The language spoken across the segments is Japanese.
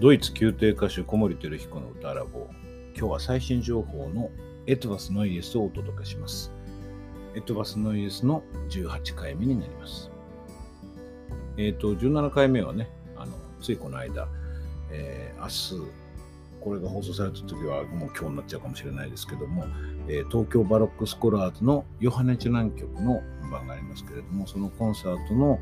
ドイツ宮廷歌手小森照彦の歌ラボ。今日は最新情報の Etwas Neues をお届けします。 Etwas Neues の18回目になります。えっ、ー、と17回目はねあのついこの間、えー、明日これが放送された時はもう今日になっちゃうかもしれないですけども、えー、東京バロックスコラーズのヨハネチュナン曲の本番がありますけれどもそのコンサートの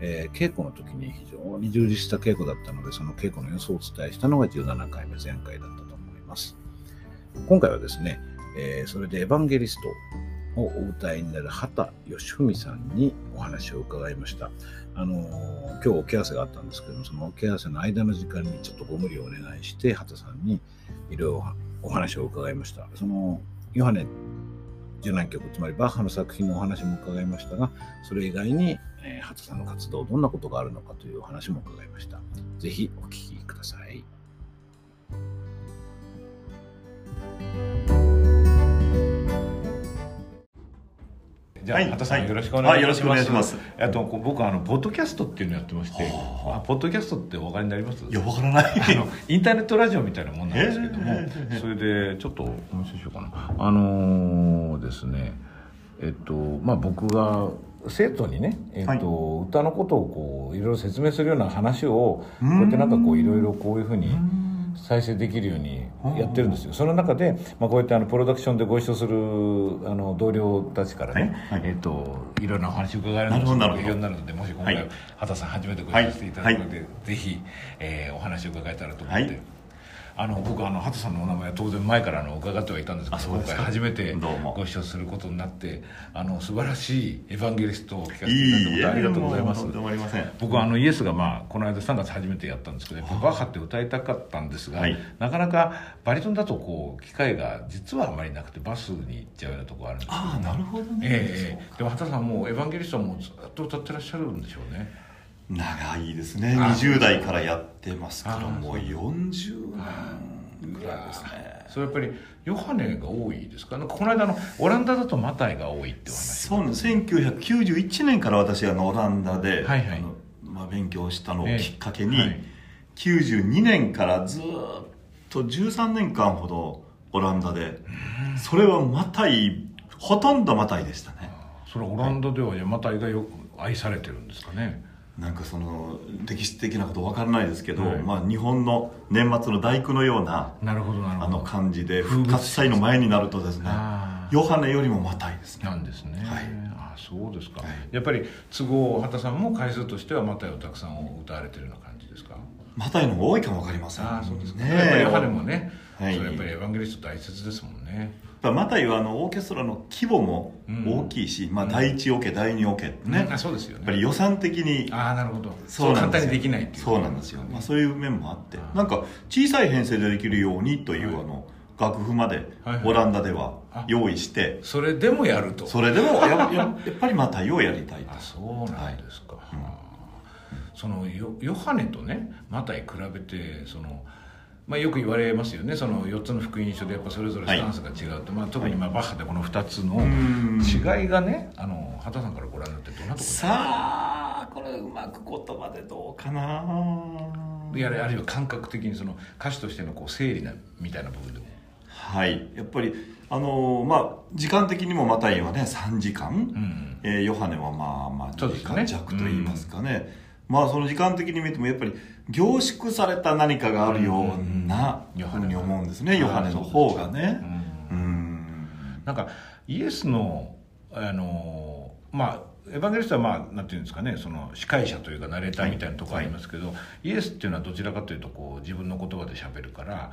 えー、稽古の時に非常に充実した稽古だったので、その稽古の様子をお伝えしたのが17回目、前回だったと思います。今回はですね、えー、それでエヴァンゲリストをお歌いになる畑義文さんにお話を伺いました。あのー、今日お手合わせがあったんですけども、そのお手合わせの間の時間にちょっとご無理をお願いして、畑さんにいろいろお話を伺いました。そのヨハネ受難曲、つまりバッハの作品のお話も伺いましたが、それ以外に、えー、畑さんの活動、どんなことがあるのかというお話も伺いました。ぜひお聞きじゃあ、畑さん、よろしくお願いします。ます。あと、僕、あの、ポッドキャストっていうのやってまして、あ、ポッドキャストってお分かりになります？いや、わからない。あの、インターネットラジオみたいなもんなんですけども、それで、ちょっと、お見せしようかな。あのー、ですね、えっと、まあ、僕が、生徒にね、えっと、はい、歌のことをこういろいろ説明するような話をこうやってなんかこういろいろこういうふうに再生できるようにやってるんですよ。その中で、まあ、こうやってあのプロダクションでご一緒するあの同僚たちからね、はい。はい、えーと、いろんなお話を伺えるのでなるなるのでもし今回、はい、畑さん初めてご一緒していただくので、はい、ぜひ、えー、お話を伺えたらと思って。あの僕あの畑さんのお名前は当然前からの伺ってはいたんですけど今回初めてご一緒することになってあの素晴らしいエヴァンゲリストを聞かせていただいてありがとうございます。僕はあのイエスが、まあ、この間3月初めてやったんですけどバッハって歌いたかったんですが、はい、なかなかバリトンだとこう機会が実はあまりなくてバスに行っちゃうようなところあるんですけど。ああなるほどね、えー、でも畑さんもエヴァンゲリストもずっと歌ってらっしゃるんでしょうね長いですね。20代からやってますからもう40年ぐらいですね。それやっぱりヨハネが多いですか？この間のオランダだとマタイが多いってお話。そうなんです1991年から私あのオランダで、はいはい。まあ、勉強したのをきっかけに、えーはい、92年からずっと13年間ほどオランダでそれはマタイほとんどマタイでしたね。それオランダではマタイがよ愛されてるんですかね？なんかその歴史的なこと分からないですけど、はい、まあ、日本の年末の大工のようななるほどあの感じで復活祭の前になるとですねヨハネよりもまたいですね。なんですね、はい、あそうですか、はい、やっぱり都合畑さんも回数としてはマタイをたくさん歌われてるような感じですか？マタイの方が多いかも分かりません。あそうですねやっぱりヨハネもね、はい、それやっぱりエヴァンゲリスト大切ですもんねマタイはあのオーケストラの規模も大きいし、うん、まあ、第一オケ、うん、第二オケってね、うん、あそうですよね。やっぱり予算的に。ああなるほど。そう簡単にできないっていう。そうなんですよ、まあ、そういう面もあって。なんか小さい編成でできるようにという、はい、あの楽譜までオランダでは用意して、それでもやると。それでもやややっぱり マタイをやりたいと。あそうなんですか、はい、そのヨヨハネとねマタイ比べてそのまあ、よく言われますよね。その4つの福音書でやっぱそれぞれスタンスが違うと、はい、まあ、特にまあバッハでこの2つの違いがねあの畑さんからご覧になってどんなところさあこれうまく言葉でどうかな？いやあるいは感覚的にその歌手としてのこう整理なみたいな部分でも。はい。やっぱりあのまあ時間的にもマタイはね。3時間、うん、えー、ヨハネはまあまあ2時間弱と言いますかね、まあその時間的に見てもやっぱり凝縮された何かがあるようなふうに思うんですね、ヨハネの方がね。なんかイエスのあのまあエヴァンゲリストはまあなんていうんですかねその司会者というかナレーターみたいなところありますけど、はい、イエスっていうのはどちらかというとこう自分の言葉で喋るから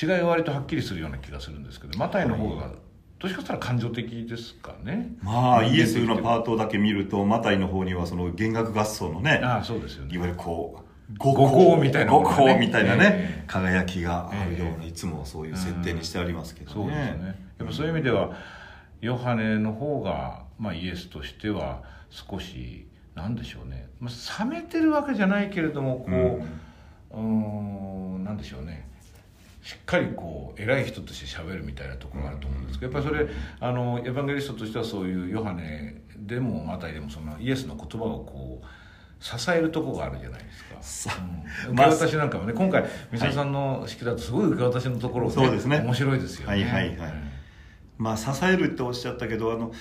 違いが割とはっきりするような気がするんですけどマタイの方が、はいどうしかしたら感情的ですかね。まあイエスのパートだけ見るとマタイの方にはその弦楽合奏のねあそうですよね。いわゆるこう五光みたいな、五光みたいなね、輝きがあるような、いつもそういう設定にしてありますけどね、そうですね。やっぱそういう意味ではヨハネの方が、まあ、イエスとしては少しなんでしょうね、まあ、冷めてるわけじゃないけれどもこううんなんでしょうねしっかりこう偉い人として喋るみたいなところがあると思うんですけどやっぱりそれあのエヴァンゲリストとしてはそういうヨハネでもマタイでもそのイエスの言葉をこう支えるとこがあるじゃないですか、うん、受け渡しなんかもね今回水谷さんの式だとすごい受け渡しのところ、ね、そうですね。面白いですよね。はいはいはい、まあ支えるっておっしゃったけどあの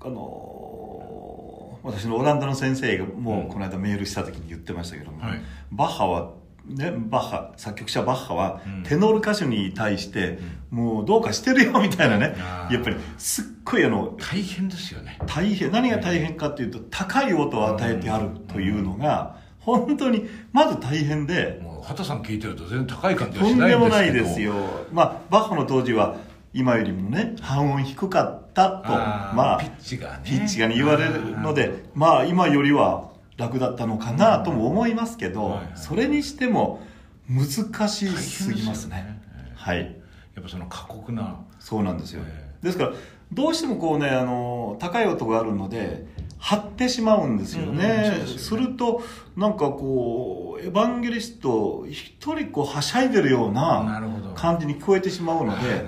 あの私のオランダの先生がもうこの間メールした時に言ってましたけども、はい、バッハはね、バッハ作曲者バッハは、テノール歌手に対して、もうどうかしてるよみたいなね、やっぱりすっごいあの大変ですよね。大変何が大変かっていうと高い音を与えてあるというのが、本当にまず大変でもう畑さん聞いてると全然高い感じはしないんですけど。とんでもないですよ。まあバッハの当時は今よりもね半音低かったと。まあピッチがね。ピッチがね言われるのでまあ今よりは楽だったのかなとも思いますけど、それにしても難しすぎますね、はい。やっぱその過酷な。そうなんですよ、ですからどうしてもこうねあの高い音があるので張ってしまうんですよね。うん、するとなんかこうエヴァンゲリスト一人こうはしゃいでるような感じに聞こえてしまうので、ね、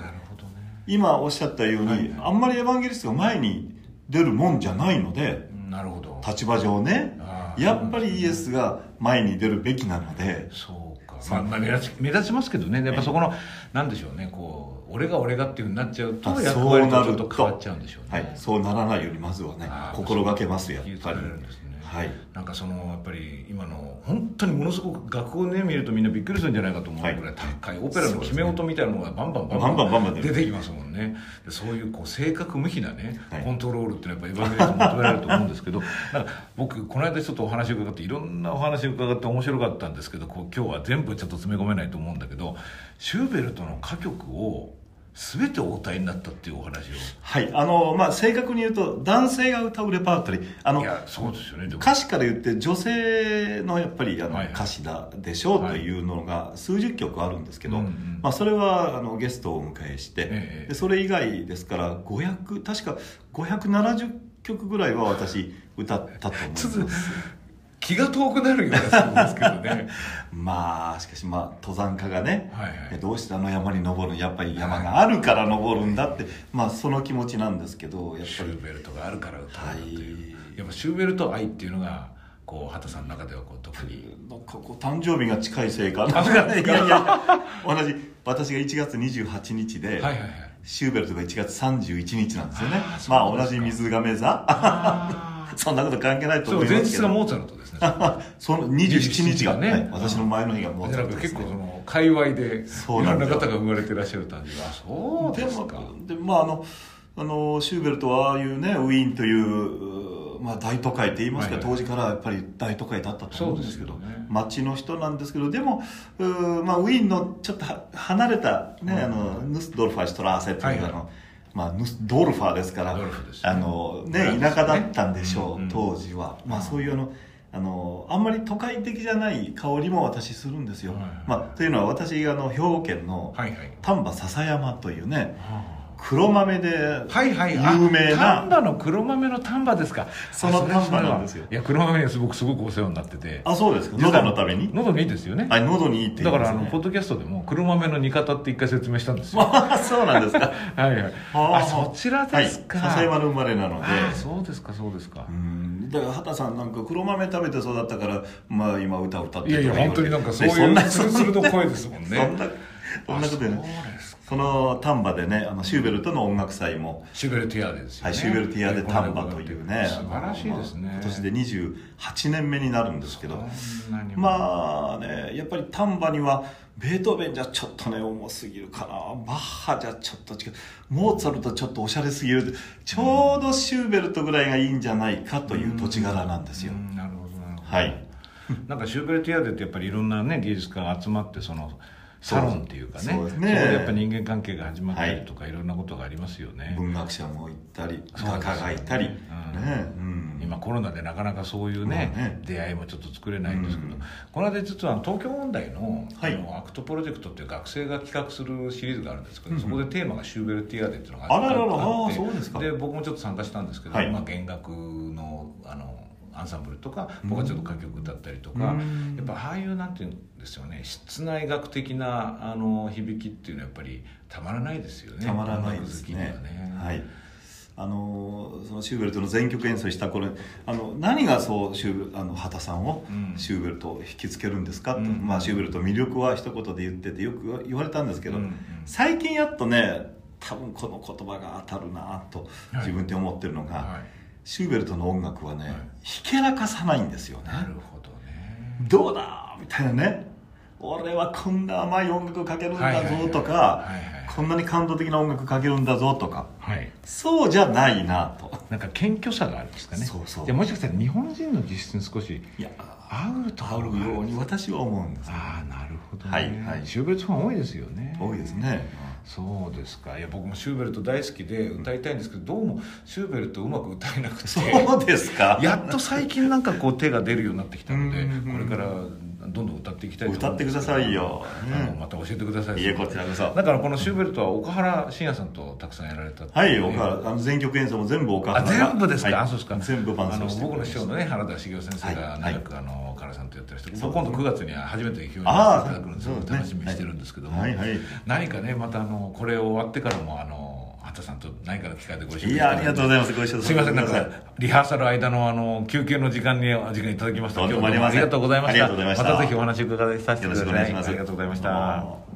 今おっしゃったように、はい、あんまりエヴァンゲリストが前に出るもんじゃないのでなるほど。立場上ねやっぱりイエスが前に出るべきなのでそうか、まあ、まあ目立ち目立ちますけどね。やっぱそこのなんでしょうね。こう俺が俺がっていうふうになっちゃうと役割とちょっと変わっちゃうんでしょうね。はい。そうならないようにまずはね心がけますやっぱり、ね、はい、なんかそのやっぱり今の本当にものすごく楽譜をね見るとみんなびっくりするんじゃないかと思うぐらい高い、オペラの決め音みたいなのがバンバンバンバン出てきますもんねそういうこう正確無比なねコントロールっていうのはやっぱエヴァンゲリスト求められると思うんですけどなんか僕この間ちょっとお話を伺っていろんなお話を伺って面白かったんですけどこう今日は全部ちょっと詰め込めないと思うんだけどシューベルトの歌曲を全てお歌いになったっていうお話を。はい。あのまあ正確に言うと男性が歌うレパートリー。あのいやそうですよね歌詞から言って女性のやっぱりあの、歌詞だでしょうというのが数十曲あるんですけど、まあ、それはあのゲストをお迎えして、ええ、でそれ以外ですから500確か570曲ぐらいは私歌ったと思います気が遠くなるようなそうですけどね。まあしかしまあ登山家がね、はいはい、どうしてあの山に登るやっぱり山があるから登るんだって、まあその気持ちなんですけどやっぱり。シューベルトがあるから歌うという、やっぱシューベルト愛っていうのがこう畑さんの中ではこう特に。なんかこう誕生日が近いせいかな。んか。ねいやいや同じ。私が1月28日で、はいはいはい、シューベルトが1月31日なんですよね。まあ同じ水亀座 そんなこと関係ないと思いますけど。前日がモーツァルトですね。その27日が。ね、はい、私の前の日がモーツァルトです、ね、結構その、界隈で、いろんな方が生まれてらっしゃる感じが、そうですか。でまああの、あの、シューベルトはああいうね、ウィーンという、まあ大都会って言いますか、はいはい、当時からやっぱり大都会だったと思うんですけど、ね、町の人なんですけど、でも、うまあウィーンのちょっと離れたね、うん、あの、ヌスドルファイストラーセっていうはいはいまあ、ドルファーですから、ね、あのね、田舎だったんでしょう、ね、当時は、まあ、そういうのあのあんまり都会的じゃない香りも私するんですよ、はいはい、まあ、というのは私あの兵庫県の丹波篠山というね、はい黒豆で有名な、丹波の黒豆の丹波ですか。その丹波なんですよ。いや黒豆に僕すごくお世話になってて。あそうですか。喉のために？喉に。いいですよね。あ喉にいいって、ね、だからあのポッドキャストでも黒豆の煮方って一回説明したんですよ。あそうなんですか。はいはい。あ。そちらですか、はい、笹山の生まれなので。そうですかそうですか。うん。だから畑さんなんか黒豆食べて育ったからまあ今歌歌っていやいや本当になんかそういうそんなスルスルの声ですもんね。そんなそんなことねその丹波でねあのシューベルトの音楽祭も、シューベルティアでですよね、はい、シューベルティアで丹波というね素晴らしいですね、今年で28年目になるんですけど。まあねやっぱり丹波にはベートーベンじゃちょっとね重すぎるかな。バッハじゃちょっと違う。モーツァルトちょっとおしゃれすぎる。ちょうどシューベルトぐらいがいいんじゃないかという土地柄なんですよ、なるほどなるほど。はい。なんかシューベルティアでってやっぱりいろんなね芸術家が集まってそのサロンっていうかね。そうね。そこでやっぱ人間関係が始まったりとか、はい、いろんなことがありますよね。文学者も行ったり画家がいたり、うん。ね。うん、今コロナでなかなかそういうねね、出会いもちょっと作れないんですけど、うん、この間実は東京音大の,、はい、あのアクトプロジェクトっていう学生が企画するシリーズがあるんですけど、うん、そこでテーマがシューベルティアデっていうのがあってあらららあそうですか。で僕もちょっと参加したんですけど、はい、まあ、弦楽のあのアンサンブルとか僕はちょっと歌曲だったりとか、やっぱああいうなんていうんですよね室内楽的なあの響きっていうのはやっぱりたまらないですよねたまらないですね、ね、はい。あのそのシューベルトの全曲演奏した頃あの何がそうシューあの畑さんをシューベルトを引きつけるんですか？と、うん、まあ、シューベルト魅力は一言で言っててよく言われたんですけど、うん、最近やっとね多分この言葉が当たるなと自分で思ってるのが、はいはい、シューベルトの音楽はね、はい、ひけらかさないんですよね。なるほどね。どうだみたいなね。俺はこんな甘い音楽かけるんだぞとかこんなに感動的な音楽かけるんだぞとか、はい、そうじゃないなと。なんか謙虚さがあるんですかね。そうそう。でもしかしたら日本人の実質に少しいや合うと合うように私は思うんです、ああなるほど、ね、はいはい。シューベルトファン多いですよね。多いですねそうですか。いや僕もシューベルト大好きで歌いたいんですけどどうもシューベルトうまく歌えなくて。そうですか。やっと最近なんかこう手が出るようになってきたのでこれからどんどん歌っていきたいと歌ってくださいよ、あのまた教えてくださいいえこちらこそ。だからこのシューベルトは岡原信也さんとたくさんやられたはい岡原あの全曲演奏も全部岡原あ全部ですか、はい、あそうですか。全部伴奏して僕の師匠のね原田茂雄先生が長く、あのやってる人、今度9月には初めて共演していただくんです楽しみにしてるんですけども、はいはい、何かねまたあのこれ終わってからもあの畑さんと何かの機会でご一緒いやありがとうございます。ご一緒すみません。なんかリハーサル間のあの休憩の時間に時間いただきました。今日もありがとうございました。ありがとうございました。またぜひお話伺いさせてください。ありがとうございました